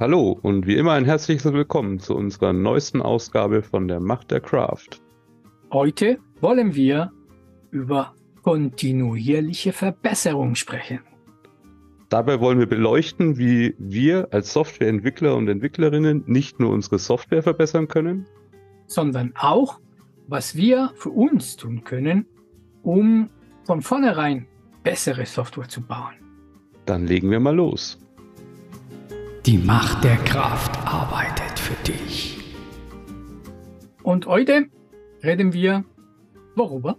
Hallo und wie immer ein herzliches Willkommen zu unserer neuesten Ausgabe von der Macht der Craft. Heute wollen wir über kontinuierliche Verbesserung sprechen. Dabei wollen wir beleuchten, wie wir als Softwareentwickler und Entwicklerinnen nicht nur unsere Software verbessern können, sondern auch, was wir für uns tun können, um von vornherein bessere Software zu bauen. Dann legen wir mal los. Die Macht der Kraft arbeitet für dich. Und heute reden wir worüber?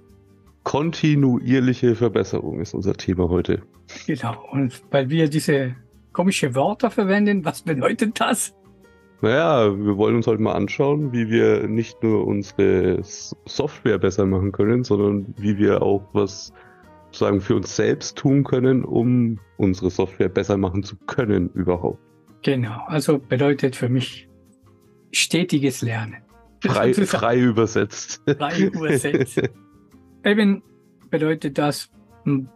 Kontinuierliche Verbesserung ist unser Thema heute. Genau. Und weil wir diese komische Wörter verwenden, was bedeutet das? Naja, wir wollen uns heute mal anschauen, wie wir nicht nur unsere Software besser machen können, sondern wie wir auch was sagen für uns selbst tun können, um unsere Software besser machen zu können überhaupt. Genau, also bedeutet für mich stetiges Lernen. Frei, frei übersetzt. Frei übersetzt. Eben bedeutet das,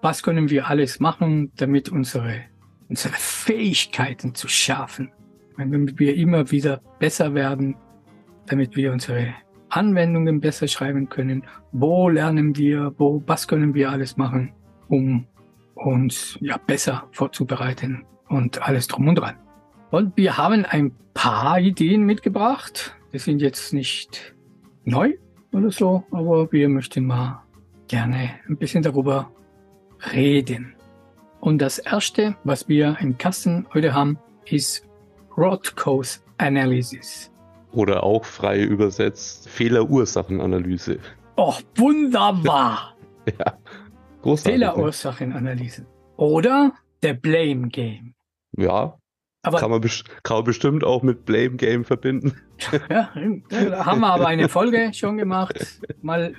was können wir alles machen, damit unsere, unsere Fähigkeiten zu schärfen, damit wir immer wieder besser werden, damit wir unsere Anwendungen besser schreiben können. Wo lernen wir, wo, was können wir alles machen, um uns ja besser vorzubereiten und alles drum und dran. Und wir haben ein paar Ideen mitgebracht. Die sind jetzt nicht neu oder so, aber wir möchten mal gerne ein bisschen darüber reden. Und das erste, was wir im Kasten heute haben, ist Rothko's Analysis. Oder auch frei übersetzt Fehlerursachenanalyse. Oh, wunderbar! ja, großartig. Fehlerursachenanalyse. Oder der Blame Game. Ja, aber kann man, kann man bestimmt auch mit Blame Game verbinden. ja, haben wir aber eine Folge schon gemacht. Mal,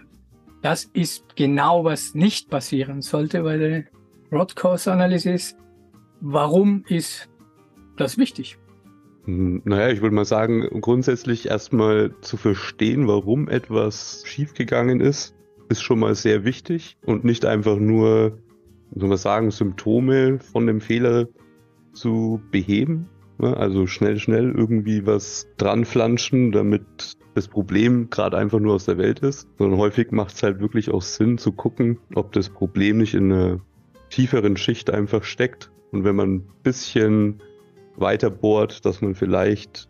das ist genau, was nicht passieren sollte bei der Rod Course Analysis. Warum ist das wichtig? Hm, naja, ich würde mal sagen, grundsätzlich erstmal zu verstehen, warum etwas schiefgegangen ist, ist schon mal sehr wichtig und nicht einfach nur, soll man sagen, Symptome von dem Fehler zu beheben. Ne? Also schnell, schnell irgendwie was dran flanschen, damit das Problem gerade einfach nur aus der Welt ist, sondern häufig macht es halt wirklich auch Sinn zu gucken, ob das Problem nicht in einer tieferen Schicht einfach steckt. Und wenn man ein bisschen weiter bohrt, dass man vielleicht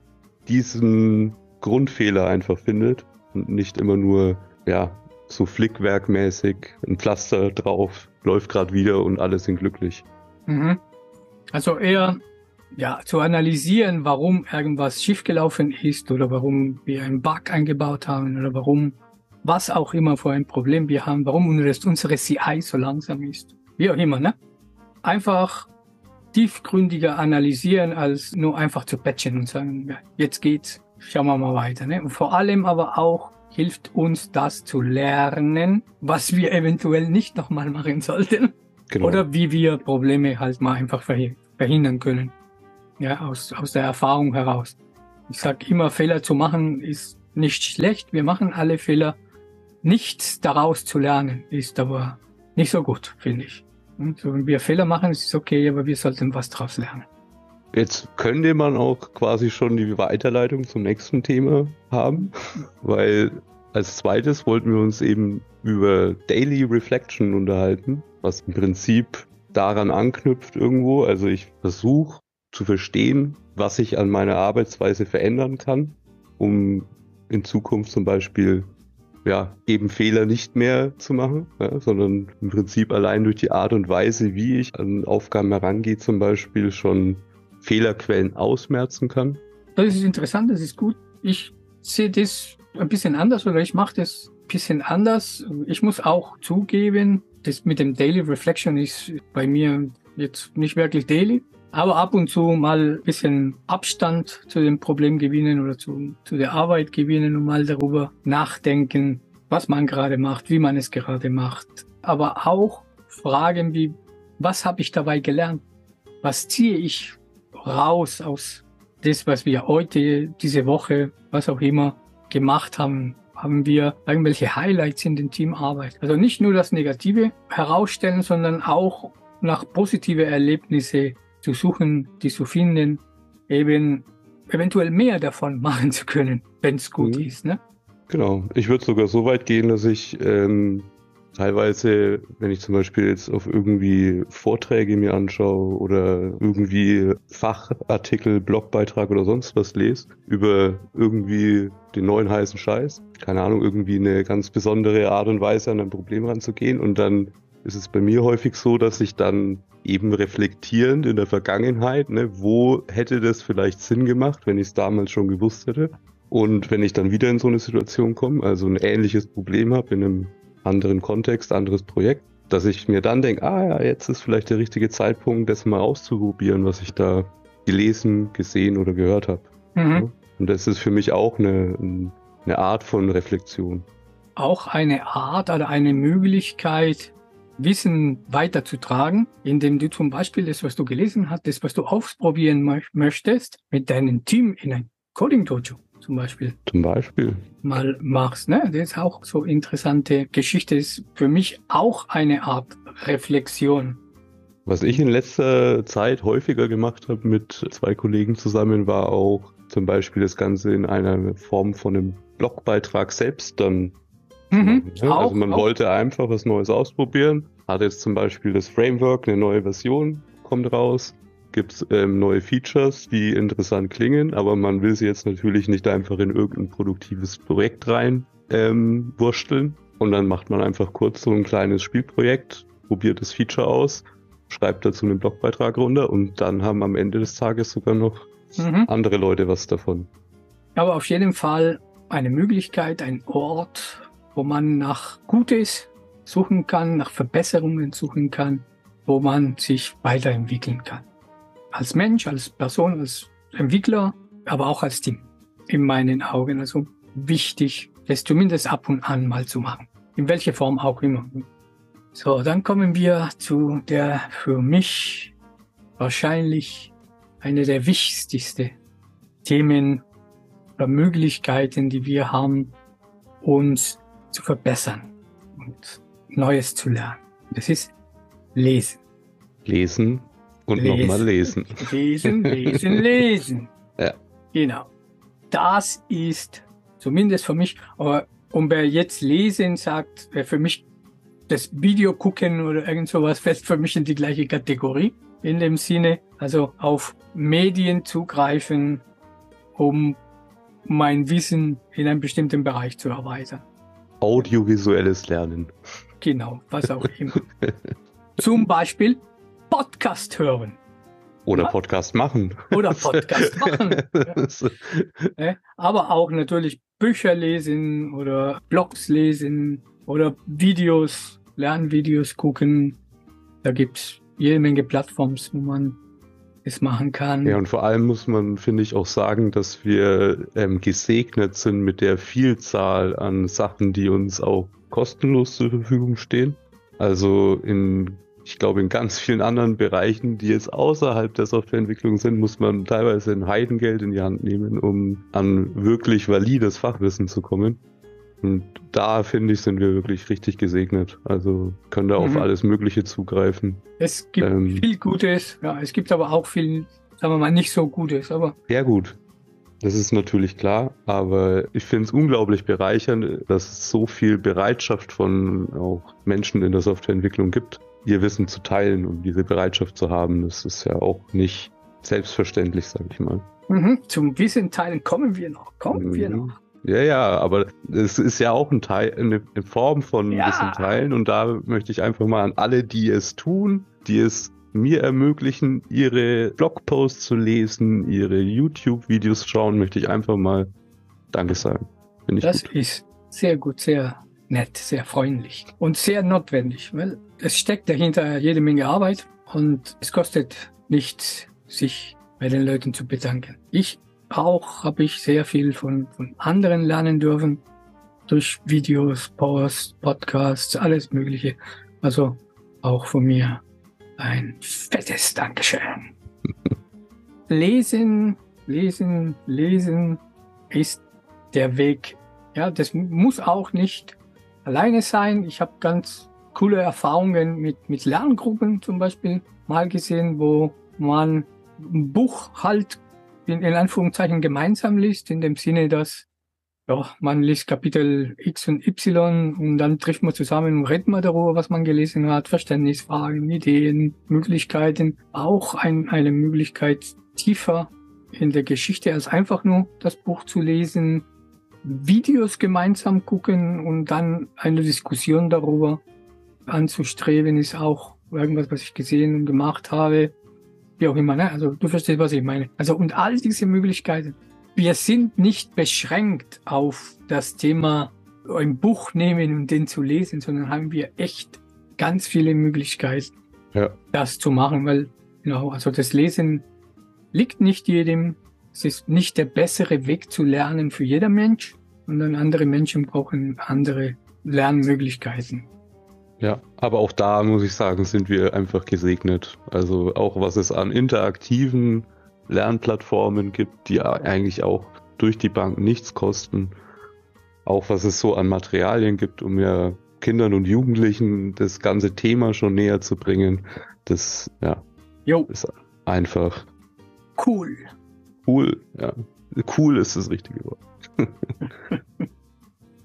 diesen Grundfehler einfach findet und nicht immer nur, ja, so flickwerkmäßig ein Pflaster drauf, läuft gerade wieder und alle sind glücklich. Mhm. Also eher ja, zu analysieren, warum irgendwas schiefgelaufen ist oder warum wir einen Bug eingebaut haben oder warum, was auch immer für ein Problem wir haben, warum unsere CI so langsam ist. Wie auch immer, ne? Einfach tiefgründiger analysieren, als nur einfach zu patchen und sagen, ja, jetzt geht's, schauen wir mal weiter. Ne? Und vor allem aber auch hilft uns das zu lernen, was wir eventuell nicht nochmal machen sollten. Genau. Oder wie wir Probleme halt mal einfach verhindern können. Ja, aus, aus der Erfahrung heraus. Ich sag immer, Fehler zu machen ist nicht schlecht. Wir machen alle Fehler. Nichts daraus zu lernen ist aber nicht so gut, finde ich. So, wenn wir Fehler machen, ist es okay, aber wir sollten was daraus lernen. Jetzt könnte man auch quasi schon die Weiterleitung zum nächsten Thema haben, weil als zweites wollten wir uns eben über Daily Reflection unterhalten, was im Prinzip daran anknüpft irgendwo. Also ich versuche zu verstehen, was ich an meiner Arbeitsweise verändern kann, um in Zukunft zum Beispiel ja, eben Fehler nicht mehr zu machen, ja, sondern im Prinzip allein durch die Art und Weise, wie ich an Aufgaben herangehe, zum Beispiel schon Fehlerquellen ausmerzen kann. Das ist interessant, das ist gut. Ich sehe das ein bisschen anders oder ich mache das ein bisschen anders. Ich muss auch zugeben, das mit dem Daily Reflection ist bei mir jetzt nicht wirklich daily, aber ab und zu mal ein bisschen Abstand zu dem Problem gewinnen oder zu, zu der Arbeit gewinnen und mal darüber nachdenken, was man gerade macht, wie man es gerade macht. Aber auch Fragen wie, was habe ich dabei gelernt? Was ziehe ich raus aus das, was wir heute, diese Woche, was auch immer gemacht haben? Haben wir irgendwelche Highlights in den Teamarbeit? Also nicht nur das Negative herausstellen, sondern auch nach positive Erlebnisse zu suchen, die zu finden. eben eventuell mehr davon machen zu können, wenn es gut mhm. ist. Ne? Genau. Ich würde sogar so weit gehen, dass ich ähm, teilweise, wenn ich zum Beispiel jetzt auf irgendwie Vorträge mir anschaue oder irgendwie Fachartikel, Blogbeitrag oder sonst was lese über irgendwie den neuen heißen Scheiß, keine Ahnung, irgendwie eine ganz besondere Art und Weise an ein Problem ranzugehen und dann ist es bei mir häufig so, dass ich dann eben reflektierend in der Vergangenheit, ne, wo hätte das vielleicht Sinn gemacht, wenn ich es damals schon gewusst hätte. Und wenn ich dann wieder in so eine Situation komme, also ein ähnliches Problem habe in einem anderen Kontext, anderes Projekt, dass ich mir dann denke, ah ja, jetzt ist vielleicht der richtige Zeitpunkt, das mal auszuprobieren, was ich da gelesen, gesehen oder gehört habe. Mhm. Und das ist für mich auch eine, eine Art von Reflexion. Auch eine Art oder eine Möglichkeit, Wissen weiterzutragen, indem du zum Beispiel das, was du gelesen hast, das, was du ausprobieren möchtest, mit deinem Team in ein Coding Dojo zum Beispiel. Zum Beispiel. Mal machst, ne? Das ist auch so interessante Geschichte. Das ist für mich auch eine Art Reflexion. Was ich in letzter Zeit häufiger gemacht habe mit zwei Kollegen zusammen, war auch zum Beispiel das Ganze in einer Form von einem Blogbeitrag selbst dann. Mhm, ja, auch, also man auch. wollte einfach was Neues ausprobieren, hat jetzt zum Beispiel das Framework, eine neue Version kommt raus gibt es ähm, neue Features, die interessant klingen, aber man will sie jetzt natürlich nicht einfach in irgendein produktives Projekt rein ähm, wursteln. Und dann macht man einfach kurz so ein kleines Spielprojekt, probiert das Feature aus, schreibt dazu einen Blogbeitrag runter und dann haben am Ende des Tages sogar noch mhm. andere Leute was davon. Aber auf jeden Fall eine Möglichkeit, ein Ort, wo man nach Gutes suchen kann, nach Verbesserungen suchen kann, wo man sich weiterentwickeln kann als Mensch, als Person, als Entwickler, aber auch als Team. In meinen Augen. Also wichtig, das zumindest ab und an mal zu machen. In welcher Form auch immer. So, dann kommen wir zu der für mich wahrscheinlich eine der wichtigsten Themen oder Möglichkeiten, die wir haben, uns zu verbessern und Neues zu lernen. Das ist Lesen. Lesen und nochmal lesen. Lesen, lesen, lesen. ja. Genau. Das ist zumindest für mich, aber und wer jetzt lesen sagt, wer für mich das Video gucken oder irgend sowas fällt für mich in die gleiche Kategorie. In dem Sinne, also auf Medien zugreifen, um mein Wissen in einem bestimmten Bereich zu erweitern. Audiovisuelles Lernen. Genau, was auch immer. Zum Beispiel Podcast hören. Oder? Podcast machen. Oder Podcast machen. ja. Aber auch natürlich Bücher lesen oder Blogs lesen oder Videos, Lernvideos gucken. Da gibt es jede Menge Plattforms, wo man es machen kann. Ja, und vor allem muss man, finde ich, auch sagen, dass wir ähm, gesegnet sind mit der Vielzahl an Sachen, die uns auch kostenlos zur Verfügung stehen. Also in ich glaube, in ganz vielen anderen Bereichen, die jetzt außerhalb der Softwareentwicklung sind, muss man teilweise ein Heidengeld in die Hand nehmen, um an wirklich valides Fachwissen zu kommen. Und da finde ich, sind wir wirklich richtig gesegnet. Also können da mhm. auf alles Mögliche zugreifen. Es gibt ähm, viel Gutes, ja, es gibt aber auch viel, sagen wir mal, nicht so Gutes, aber. Ja, gut. Das ist natürlich klar, aber ich finde es unglaublich bereichernd, dass es so viel Bereitschaft von auch Menschen in der Softwareentwicklung gibt, ihr Wissen zu teilen und diese Bereitschaft zu haben. Das ist ja auch nicht selbstverständlich, sage ich mal. Mhm, zum Wissen teilen kommen wir noch, kommen mhm. wir noch. Ja, ja, aber es ist ja auch ein Teil, eine, eine Form von ja. Wissen teilen und da möchte ich einfach mal an alle, die es tun, die es mir ermöglichen, ihre Blogposts zu lesen, ihre YouTube-Videos schauen, möchte ich einfach mal Danke sagen. das gut. ist sehr gut, sehr nett, sehr freundlich und sehr notwendig, weil es steckt dahinter jede Menge Arbeit und es kostet nichts, sich bei den Leuten zu bedanken. Ich auch habe ich sehr viel von, von anderen lernen dürfen, durch Videos, Posts, Podcasts, alles Mögliche. Also auch von mir ein fettes Dankeschön. lesen, lesen, lesen ist der Weg. Ja, das muss auch nicht alleine sein. Ich habe ganz coole Erfahrungen mit, mit Lerngruppen zum Beispiel mal gesehen, wo man ein Buch halt in, in Anführungszeichen gemeinsam liest, in dem Sinne, dass ja, man liest Kapitel X und Y und dann trifft man zusammen und redet man darüber, was man gelesen hat, Verständnisfragen, Ideen, Möglichkeiten. Auch ein, eine Möglichkeit, tiefer in der Geschichte als einfach nur das Buch zu lesen, Videos gemeinsam gucken und dann eine Diskussion darüber anzustreben, ist auch irgendwas, was ich gesehen und gemacht habe. Wie auch immer, ne? Also du verstehst, was ich meine. Also und all diese Möglichkeiten. Wir sind nicht beschränkt auf das Thema ein Buch nehmen und den zu lesen, sondern haben wir echt ganz viele Möglichkeiten, ja. das zu machen, weil genau, also das Lesen liegt nicht jedem. Es ist nicht der bessere Weg zu lernen für jeder Mensch, sondern andere Menschen brauchen andere Lernmöglichkeiten. Ja, aber auch da muss ich sagen, sind wir einfach gesegnet. Also auch was es an interaktiven Lernplattformen gibt, die eigentlich auch durch die Bank nichts kosten. Auch was es so an Materialien gibt, um ja Kindern und Jugendlichen das ganze Thema schon näher zu bringen. Das ja, jo. ist einfach Cool. Cool, ja. Cool ist das richtige Wort.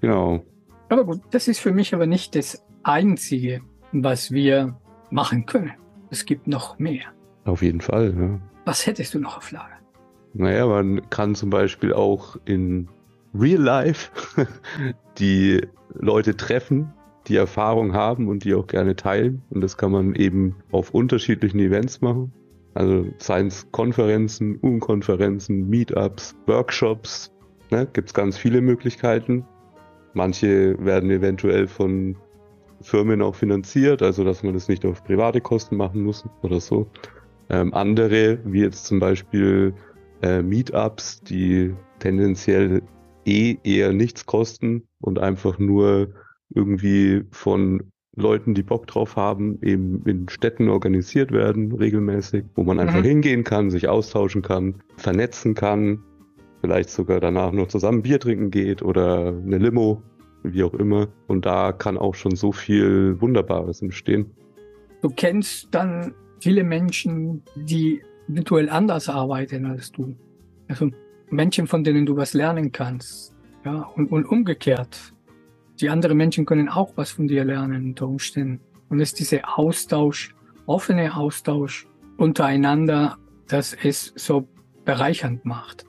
genau. Aber gut, das ist für mich aber nicht das Einzige, was wir machen können. Es gibt noch mehr. Auf jeden Fall, ja. Was hättest du noch auf Lager? Naja, man kann zum Beispiel auch in Real Life die Leute treffen, die Erfahrung haben und die auch gerne teilen. Und das kann man eben auf unterschiedlichen Events machen. Also seien es Konferenzen, Unkonferenzen, Meetups, Workshops, ne, gibt es ganz viele Möglichkeiten. Manche werden eventuell von Firmen auch finanziert, also dass man das nicht auf private Kosten machen muss oder so. Ähm, andere, wie jetzt zum Beispiel äh, Meetups, die tendenziell eh eher nichts kosten und einfach nur irgendwie von Leuten, die Bock drauf haben, eben in Städten organisiert werden, regelmäßig, wo man einfach mhm. hingehen kann, sich austauschen kann, vernetzen kann, vielleicht sogar danach noch zusammen Bier trinken geht oder eine Limo, wie auch immer. Und da kann auch schon so viel Wunderbares entstehen. Du kennst dann viele Menschen, die virtuell anders arbeiten als du. Also Menschen, von denen du was lernen kannst. Ja, und, und umgekehrt die anderen Menschen können auch was von dir lernen unter Umständen. Und es ist dieser Austausch, offene Austausch untereinander, dass es so bereichernd macht.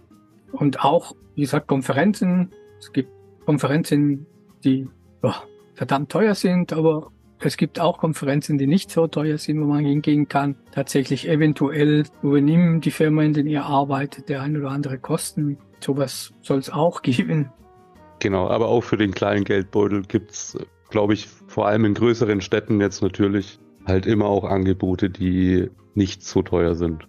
Und auch, wie gesagt, Konferenzen. Es gibt Konferenzen, die oh, verdammt teuer sind, aber es gibt auch Konferenzen, die nicht so teuer sind, wo man hingehen kann. Tatsächlich eventuell übernehmen die Firma, in denen ihr arbeitet, der ein oder andere Kosten. Sowas soll es auch geben. Genau, aber auch für den kleinen Geldbeutel gibt's, glaube ich, vor allem in größeren Städten jetzt natürlich halt immer auch Angebote, die nicht so teuer sind.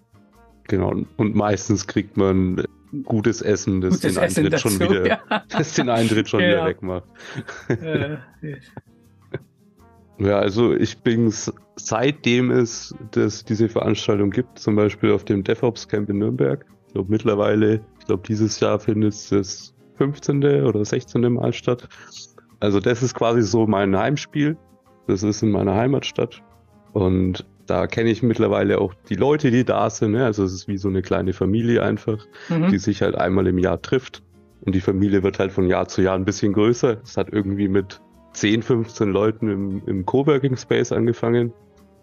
Genau, und meistens kriegt man gutes Essen, das gutes den Eintritt dazu, schon wieder, ja. das den Eintritt schon ja. wieder wegmacht. Äh, ja, also ich bin seitdem es das, diese Veranstaltung gibt, zum Beispiel auf dem DevOps Camp in Nürnberg, ich glaube mittlerweile, ich glaube dieses Jahr findet es 15. oder 16. Mal statt. Also das ist quasi so mein Heimspiel. Das ist in meiner Heimatstadt. Und da kenne ich mittlerweile auch die Leute, die da sind. Ne? Also es ist wie so eine kleine Familie einfach, mhm. die sich halt einmal im Jahr trifft. Und die Familie wird halt von Jahr zu Jahr ein bisschen größer. Es hat irgendwie mit 10, 15 Leuten im, im Coworking Space angefangen.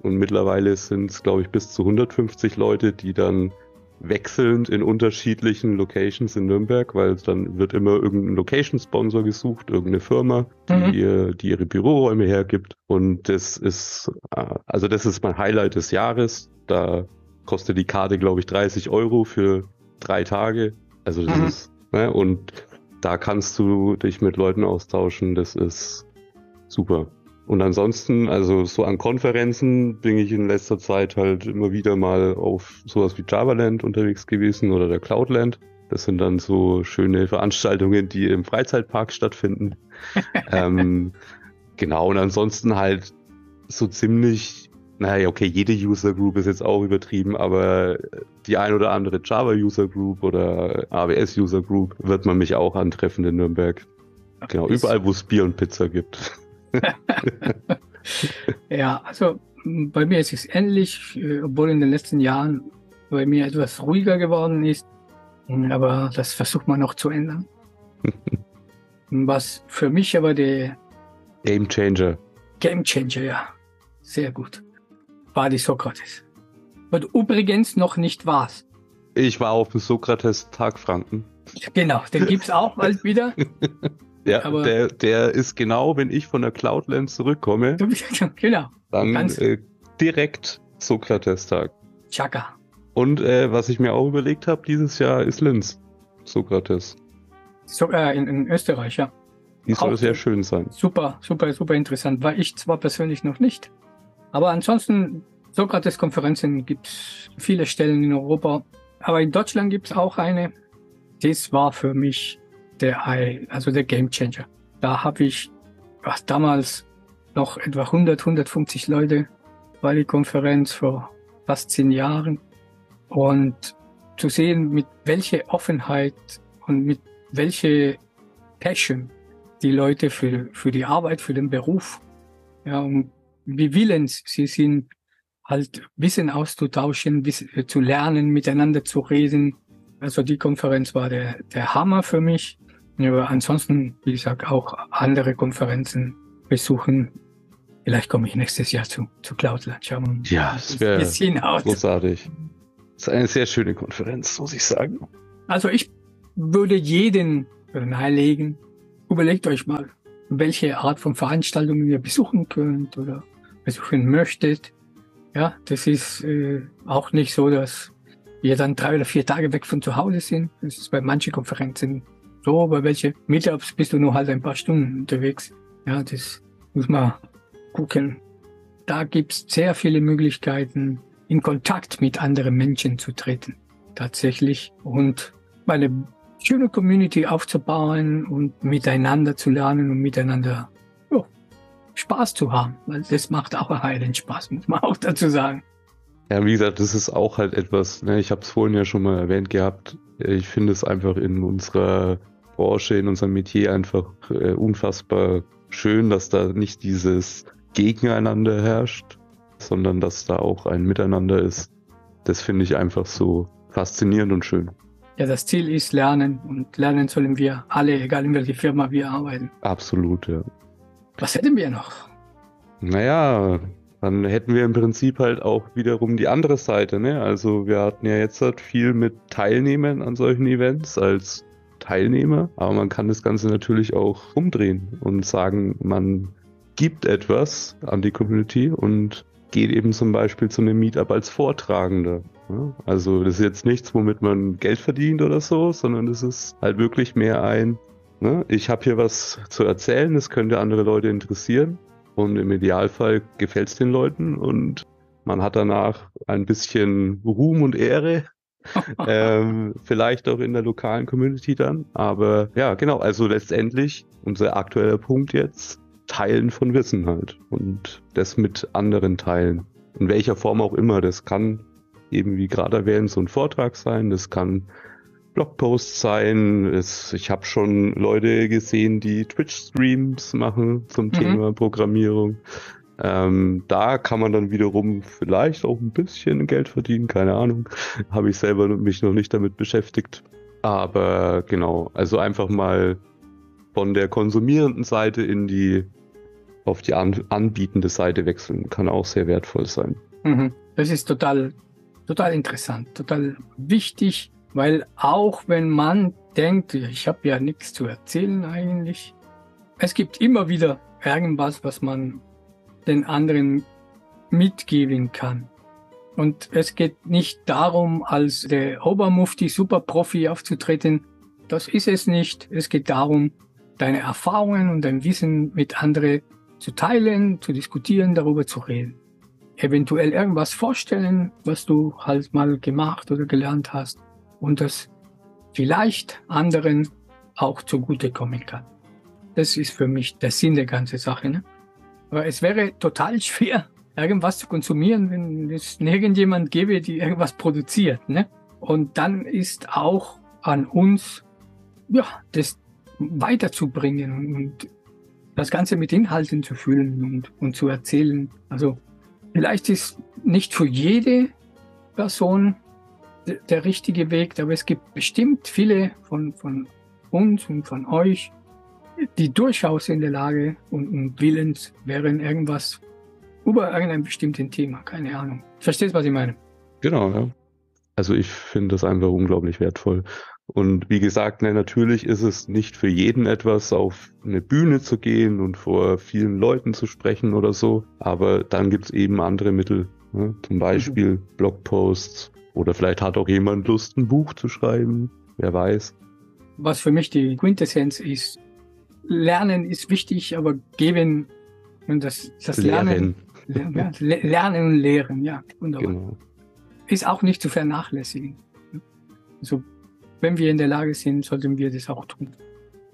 Und mittlerweile sind es, glaube ich, bis zu 150 Leute, die dann wechselnd in unterschiedlichen Locations in Nürnberg, weil dann wird immer irgendein Location-Sponsor gesucht, irgendeine Firma, die, mhm. ihr, die ihre Büroräume hergibt. Und das ist, äh, also das ist mein Highlight des Jahres. Da kostet die Karte, glaube ich, 30 Euro für drei Tage. Also das mhm. ist, ne, und da kannst du dich mit Leuten austauschen. Das ist super. Und ansonsten, also so an Konferenzen bin ich in letzter Zeit halt immer wieder mal auf sowas wie Javaland unterwegs gewesen oder der Cloudland. Das sind dann so schöne Veranstaltungen, die im Freizeitpark stattfinden. ähm, genau, und ansonsten halt so ziemlich, naja, okay, jede User Group ist jetzt auch übertrieben, aber die ein oder andere Java User Group oder AWS User Group wird man mich auch antreffen in Nürnberg. Genau, überall, wo es Bier und Pizza gibt. ja, also bei mir ist es ähnlich, äh, obwohl in den letzten Jahren bei mir etwas ruhiger geworden ist. Aber das versucht man noch zu ändern. Was für mich aber der Game Changer. Game Changer, ja. Sehr gut. War die Sokrates. Und übrigens noch nicht war's. Ich war auf dem Sokrates-Tag Franken. Genau, den gibt's auch bald wieder. ja, aber der, der ist genau, wenn ich von der Cloudland zurückkomme. genau. Dann äh, direkt Sokrates-Tag. Chaka. Und äh, was ich mir auch überlegt habe, dieses Jahr ist Linz. Sokrates. So, äh, in, in Österreich, ja. Die soll auch sehr schön sein. Super, super, super interessant. War ich zwar persönlich noch nicht, aber ansonsten Sokrates-Konferenzen gibt es viele Stellen in Europa. Aber in Deutschland gibt es auch eine. Das war für mich der, also der Game Changer. Da habe ich was damals noch etwa 100, 150 Leute war die Konferenz vor fast zehn Jahren. Und zu sehen, mit welcher Offenheit und mit welcher Passion die Leute für, für die Arbeit, für den Beruf, ja, und wie willens sie sind, halt Wissen auszutauschen, Wissen, zu lernen, miteinander zu reden. Also die Konferenz war der, der Hammer für mich. Aber ansonsten, wie gesagt, auch andere Konferenzen besuchen. Vielleicht komme ich nächstes Jahr zu, zu Cloudland. Schauen ja, das wäre großartig. Das ist eine sehr schöne Konferenz, muss ich sagen. Also ich würde jeden nahelegen, überlegt euch mal, welche Art von Veranstaltungen ihr besuchen könnt oder besuchen möchtet. Ja, das ist äh, auch nicht so, dass wir dann drei oder vier Tage weg von zu Hause sind. Das ist bei manchen Konferenzen so, bei welche Meetups bist du nur halt ein paar Stunden unterwegs. Ja, das muss man gucken. Da gibt's sehr viele Möglichkeiten, in Kontakt mit anderen Menschen zu treten. Tatsächlich. Und eine schöne Community aufzubauen und miteinander zu lernen und miteinander Spaß zu haben. Weil das macht auch einen Spaß, muss man auch dazu sagen. Ja, wie gesagt, das ist auch halt etwas, ne, ich habe es vorhin ja schon mal erwähnt gehabt, ich finde es einfach in unserer Branche, in unserem Metier einfach äh, unfassbar schön, dass da nicht dieses Gegeneinander herrscht, sondern dass da auch ein Miteinander ist. Das finde ich einfach so faszinierend und schön. Ja, das Ziel ist Lernen und lernen sollen wir alle, egal in welcher Firma wir arbeiten. Absolut, ja. Was hätten wir noch? Naja, dann hätten wir im Prinzip halt auch wiederum die andere Seite. Ne? Also wir hatten ja jetzt halt viel mit Teilnehmern an solchen Events als Teilnehmer, aber man kann das Ganze natürlich auch umdrehen und sagen, man gibt etwas an die Community und geht eben zum Beispiel zu einem Meetup als Vortragender. Also das ist jetzt nichts, womit man Geld verdient oder so, sondern es ist halt wirklich mehr ein, Ne? Ich habe hier was zu erzählen, das könnte andere Leute interessieren. Und im Idealfall gefällt es den Leuten und man hat danach ein bisschen Ruhm und Ehre. ähm, vielleicht auch in der lokalen Community dann. Aber ja, genau, also letztendlich unser aktueller Punkt jetzt, Teilen von Wissen halt. Und das mit anderen teilen. In welcher Form auch immer. Das kann eben, wie gerade erwähnt, so ein Vortrag sein. Das kann Blogposts sein. Es, ich habe schon Leute gesehen, die Twitch-Streams machen zum mhm. Thema Programmierung. Ähm, da kann man dann wiederum vielleicht auch ein bisschen Geld verdienen, keine Ahnung. Habe ich selber mich noch nicht damit beschäftigt. Aber genau, also einfach mal von der konsumierenden Seite in die auf die an, anbietende Seite wechseln, kann auch sehr wertvoll sein. Mhm. Das ist total, total interessant, total wichtig weil auch wenn man denkt, ich habe ja nichts zu erzählen eigentlich, es gibt immer wieder irgendwas, was man den anderen mitgeben kann. Und es geht nicht darum, als der Obermufti Superprofi aufzutreten. Das ist es nicht. Es geht darum, deine Erfahrungen und dein Wissen mit anderen zu teilen, zu diskutieren, darüber zu reden. Eventuell irgendwas vorstellen, was du halt mal gemacht oder gelernt hast und das vielleicht anderen auch zugutekommen kann. Das ist für mich der Sinn der ganzen Sache. Ne? Aber es wäre total schwer, irgendwas zu konsumieren, wenn es nirgendjemand gäbe, die irgendwas produziert. Ne? Und dann ist auch an uns, ja, das weiterzubringen und das Ganze mit Inhalten zu füllen und, und zu erzählen. Also vielleicht ist nicht für jede Person der richtige Weg, aber es gibt bestimmt viele von, von uns und von euch, die durchaus in der Lage und, und willens wären, irgendwas über irgendein bestimmtes Thema, keine Ahnung. Verstehst, was ich meine? Genau, ja. Also ich finde das einfach unglaublich wertvoll. Und wie gesagt, ne, natürlich ist es nicht für jeden etwas, auf eine Bühne zu gehen und vor vielen Leuten zu sprechen oder so. Aber dann gibt's eben andere Mittel. Ne? Zum Beispiel mhm. Blogposts. Oder vielleicht hat auch jemand Lust, ein Buch zu schreiben. Wer weiß. Was für mich die Quintessenz ist, Lernen ist wichtig, aber geben und das, das Lernen, Lernen. Ja, lernen und lehren, ja, wunderbar. Genau. Ist auch nicht zu vernachlässigen. Also, wenn wir in der Lage sind, sollten wir das auch tun.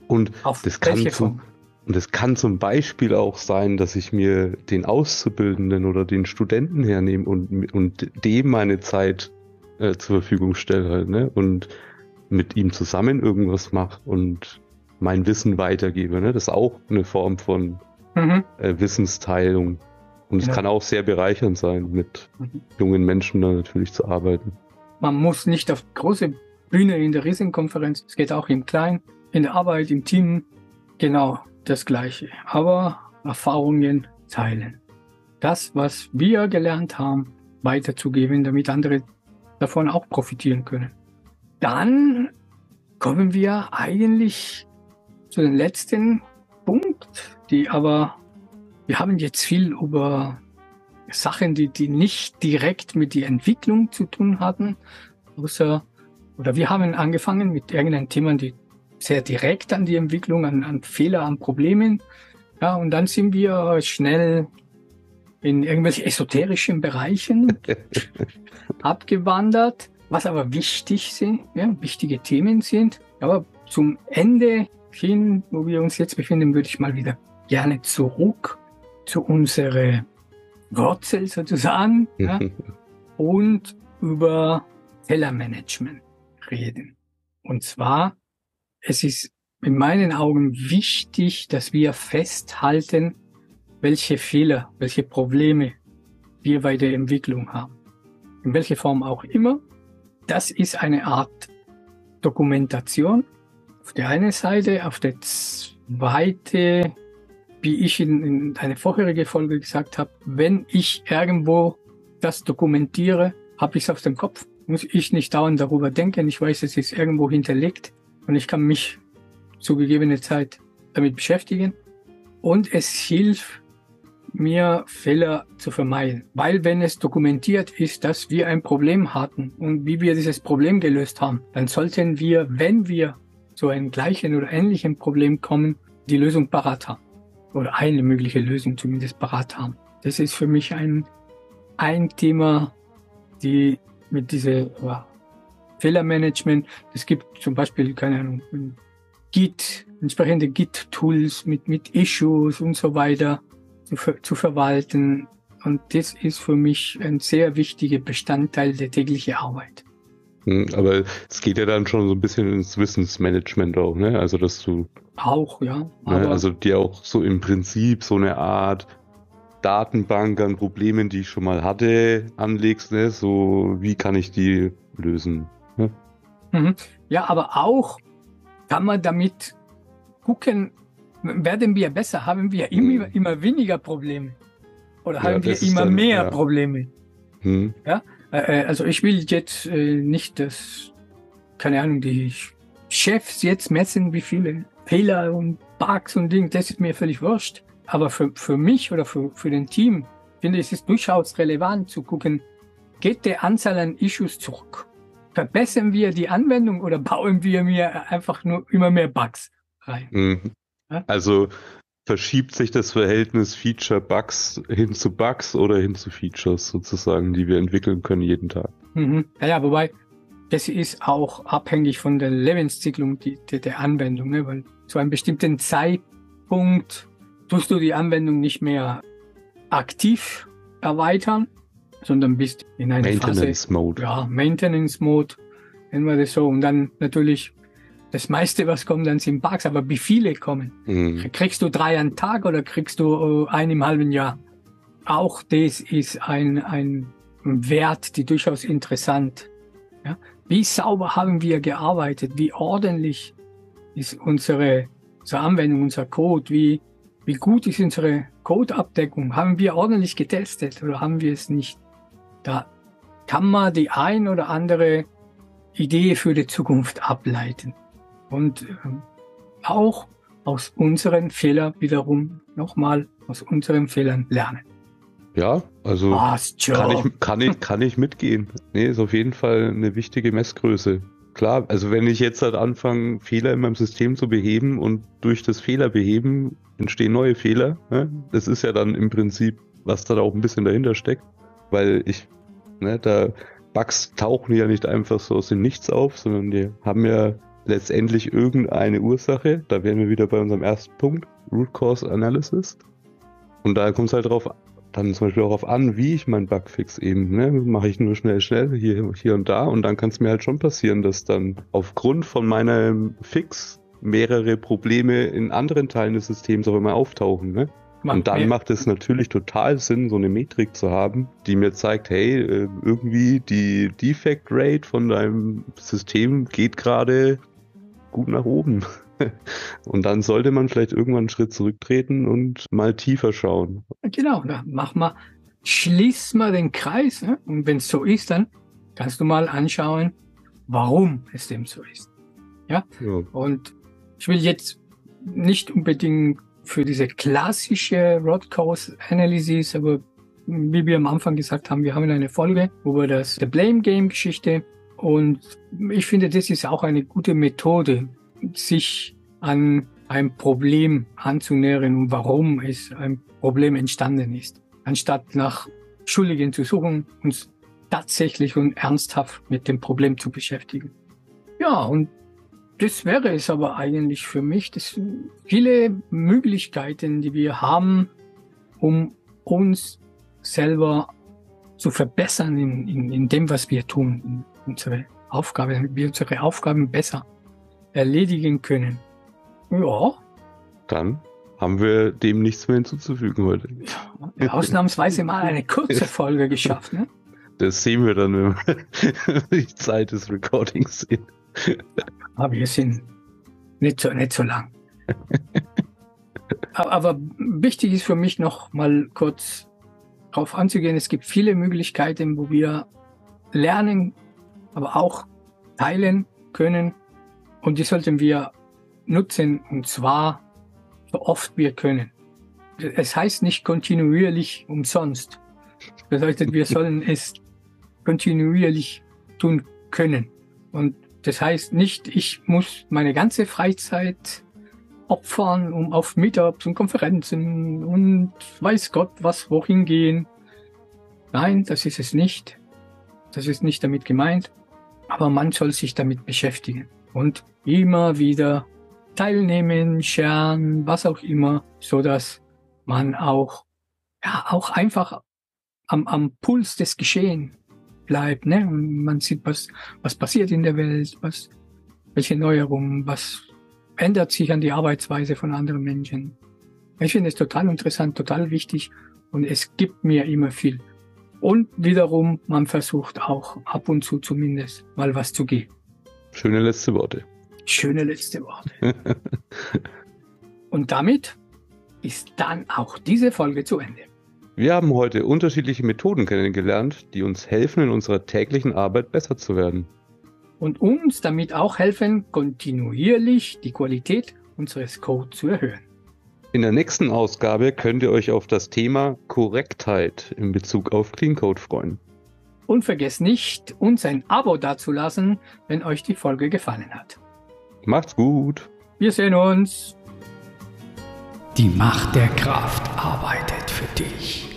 Und Auf das kann zum, und es kann zum Beispiel auch sein, dass ich mir den Auszubildenden oder den Studenten hernehme und, und dem meine Zeit äh, zur Verfügung stelle ne? Und mit ihm zusammen irgendwas mache und mein Wissen weitergebe. Ne? Das ist auch eine Form von mhm. äh, Wissensteilung. Und es ja. kann auch sehr bereichernd sein, mit mhm. jungen Menschen da natürlich zu arbeiten. Man muss nicht auf große Bühne in der Riesenkonferenz, es geht auch im Kleinen, in der Arbeit, im Team, genau das Gleiche. Aber Erfahrungen teilen. Das, was wir gelernt haben, weiterzugeben, damit andere davon auch profitieren können. Dann kommen wir eigentlich zu dem letzten Punkt, die aber, wir haben jetzt viel über Sachen, die, die nicht direkt mit der Entwicklung zu tun hatten, außer, oder wir haben angefangen mit irgendeinem Thema, die sehr direkt an die Entwicklung, an, an Fehler, an Problemen. Ja, und dann sind wir schnell in irgendwelche esoterischen Bereichen abgewandert, was aber wichtig sind, ja, wichtige Themen sind. Aber zum Ende hin, wo wir uns jetzt befinden, würde ich mal wieder gerne zurück zu unserer Wurzel sozusagen ja, und über Tellermanagement reden. Und zwar, es ist in meinen Augen wichtig, dass wir festhalten, welche Fehler, welche Probleme wir bei der Entwicklung haben. In welcher Form auch immer. Das ist eine Art Dokumentation auf der einen Seite, auf der zweite, wie ich in, in eine vorherige Folge gesagt habe, wenn ich irgendwo das dokumentiere, habe ich es auf dem Kopf. Muss ich nicht dauernd darüber denken. Ich weiß, es ist irgendwo hinterlegt und ich kann mich zu gegebener Zeit damit beschäftigen. Und es hilft mir Fehler zu vermeiden. Weil wenn es dokumentiert ist, dass wir ein Problem hatten und wie wir dieses Problem gelöst haben, dann sollten wir, wenn wir zu einem gleichen oder ähnlichen Problem kommen, die Lösung parat haben. Oder eine mögliche Lösung zumindest parat haben. Das ist für mich ein, ein Thema, die mit dieser ja, Fehlermanagement, es gibt zum Beispiel, keine Ahnung, Git, entsprechende Git-Tools mit, mit Issues und so weiter zu, zu verwalten. Und das ist für mich ein sehr wichtiger Bestandteil der täglichen Arbeit. Hm, aber es geht ja dann schon so ein bisschen ins Wissensmanagement auch, ne? Also dass du auch, ja. Ne, also dir auch so im Prinzip so eine Art Datenbank an Problemen, die ich schon mal hatte, anlegst, ne? So wie kann ich die lösen? Ne? Mhm. Ja, aber auch kann man damit gucken, werden wir besser, haben wir immer, mhm. immer weniger Probleme oder haben ja, wir immer dann, mehr ja. Probleme? Mhm. Ja, also ich will jetzt äh, nicht, dass, keine Ahnung, die Chefs jetzt messen, wie viele Fehler und Bugs und Dinge, das ist mir völlig wurscht. Aber für, für mich oder für, für den Team finde ich es durchaus relevant zu gucken, geht der Anzahl an Issues zurück? Verbessern wir die Anwendung oder bauen wir mir einfach nur immer mehr Bugs rein? Mhm. Also verschiebt sich das Verhältnis Feature-Bugs hin zu Bugs oder hin zu Features sozusagen, die wir entwickeln können jeden Tag. Mhm. Ja, ja, wobei das ist auch abhängig von der Lebenszykling die, die, der Anwendung, ne? weil zu einem bestimmten Zeitpunkt tust du die Anwendung nicht mehr aktiv erweitern, sondern bist in einer Maintenance Phase, Mode. Ja, Maintenance Mode, nennen wir das so. Und dann natürlich das meiste, was kommt, dann sind Bugs, aber wie viele kommen? Mhm. Kriegst du drei am Tag oder kriegst du äh, einen im halben Jahr? Auch das ist ein, ein Wert, die durchaus interessant Ja? Wie sauber haben wir gearbeitet? Wie ordentlich ist unsere, unsere Anwendung, unser Code? Wie, wie gut ist unsere Codeabdeckung? Haben wir ordentlich getestet oder haben wir es nicht? Da kann man die ein oder andere Idee für die Zukunft ableiten. Und äh, auch aus unseren Fehlern wiederum nochmal aus unseren Fehlern lernen. Ja, also kann ich, kann, ich, kann ich mitgehen. Nee, ist auf jeden Fall eine wichtige Messgröße. Klar, also wenn ich jetzt halt anfange, Fehler in meinem System zu beheben und durch das Fehlerbeheben entstehen neue Fehler, ne? das ist ja dann im Prinzip, was da auch ein bisschen dahinter steckt, weil ich, ne, da Bugs tauchen ja nicht einfach so aus dem Nichts auf, sondern die haben ja letztendlich irgendeine Ursache. Da wären wir wieder bei unserem ersten Punkt, Root Cause Analysis. Und da kommt es halt darauf dann zum Beispiel auch auf an, wie ich meinen Bugfix eben, ne, mache ich nur schnell, schnell hier, hier und da und dann kann es mir halt schon passieren, dass dann aufgrund von meinem Fix mehrere Probleme in anderen Teilen des Systems auch immer auftauchen, ne? und dann macht es natürlich total Sinn, so eine Metrik zu haben, die mir zeigt, hey, äh, irgendwie die Defect Rate von deinem System geht gerade gut nach oben. Und dann sollte man vielleicht irgendwann einen Schritt zurücktreten und mal tiefer schauen. Genau, da mach mal, schließ mal den Kreis. Ne? Und wenn es so ist, dann kannst du mal anschauen, warum es dem so ist. Ja? ja. Und ich will jetzt nicht unbedingt für diese klassische Rod Cause Analysis, aber wie wir am Anfang gesagt haben, wir haben eine Folge über das The Blame Game Geschichte und ich finde, das ist auch eine gute Methode, sich an ein Problem anzunähern und warum es ein Problem entstanden ist, anstatt nach Schuldigen zu suchen, uns tatsächlich und ernsthaft mit dem Problem zu beschäftigen. Ja, und das wäre es aber eigentlich für mich. Das viele Möglichkeiten, die wir haben, um uns selber zu verbessern in, in, in dem, was wir tun, unsere Aufgabe, damit wir unsere Aufgaben besser erledigen können. Ja. Dann haben wir dem nichts mehr hinzuzufügen heute. Ja, ausnahmsweise mal eine kurze Folge geschafft, ne? Das sehen wir dann, wenn wir die Zeit des Recordings sehen. Aber wir sind nicht so, nicht so lang. aber, aber wichtig ist für mich noch mal kurz darauf anzugehen, es gibt viele Möglichkeiten, wo wir lernen, aber auch teilen können, und die sollten wir nutzen, und zwar so oft wir können. Es heißt nicht kontinuierlich umsonst. Das bedeutet, wir sollen es kontinuierlich tun können. Und das heißt nicht, ich muss meine ganze Freizeit opfern, um auf Meetups und Konferenzen und weiß Gott was wohin gehen. Nein, das ist es nicht. Das ist nicht damit gemeint. Aber man soll sich damit beschäftigen. Und immer wieder teilnehmen, scheren, was auch immer, so dass man auch, ja, auch einfach am, am Puls des Geschehen bleibt, ne? Und man sieht, was, was passiert in der Welt, was, welche Neuerungen, was ändert sich an die Arbeitsweise von anderen Menschen. Ich finde es total interessant, total wichtig und es gibt mir immer viel. Und wiederum, man versucht auch ab und zu zumindest mal was zu geben. Schöne letzte Worte. Schöne letzte Worte. Und damit ist dann auch diese Folge zu Ende. Wir haben heute unterschiedliche Methoden kennengelernt, die uns helfen, in unserer täglichen Arbeit besser zu werden. Und uns damit auch helfen, kontinuierlich die Qualität unseres Codes zu erhöhen. In der nächsten Ausgabe könnt ihr euch auf das Thema Korrektheit in Bezug auf Clean Code freuen. Und vergesst nicht, uns ein Abo dazulassen, wenn euch die Folge gefallen hat. Macht's gut. Wir sehen uns. Die Macht der Kraft arbeitet für dich.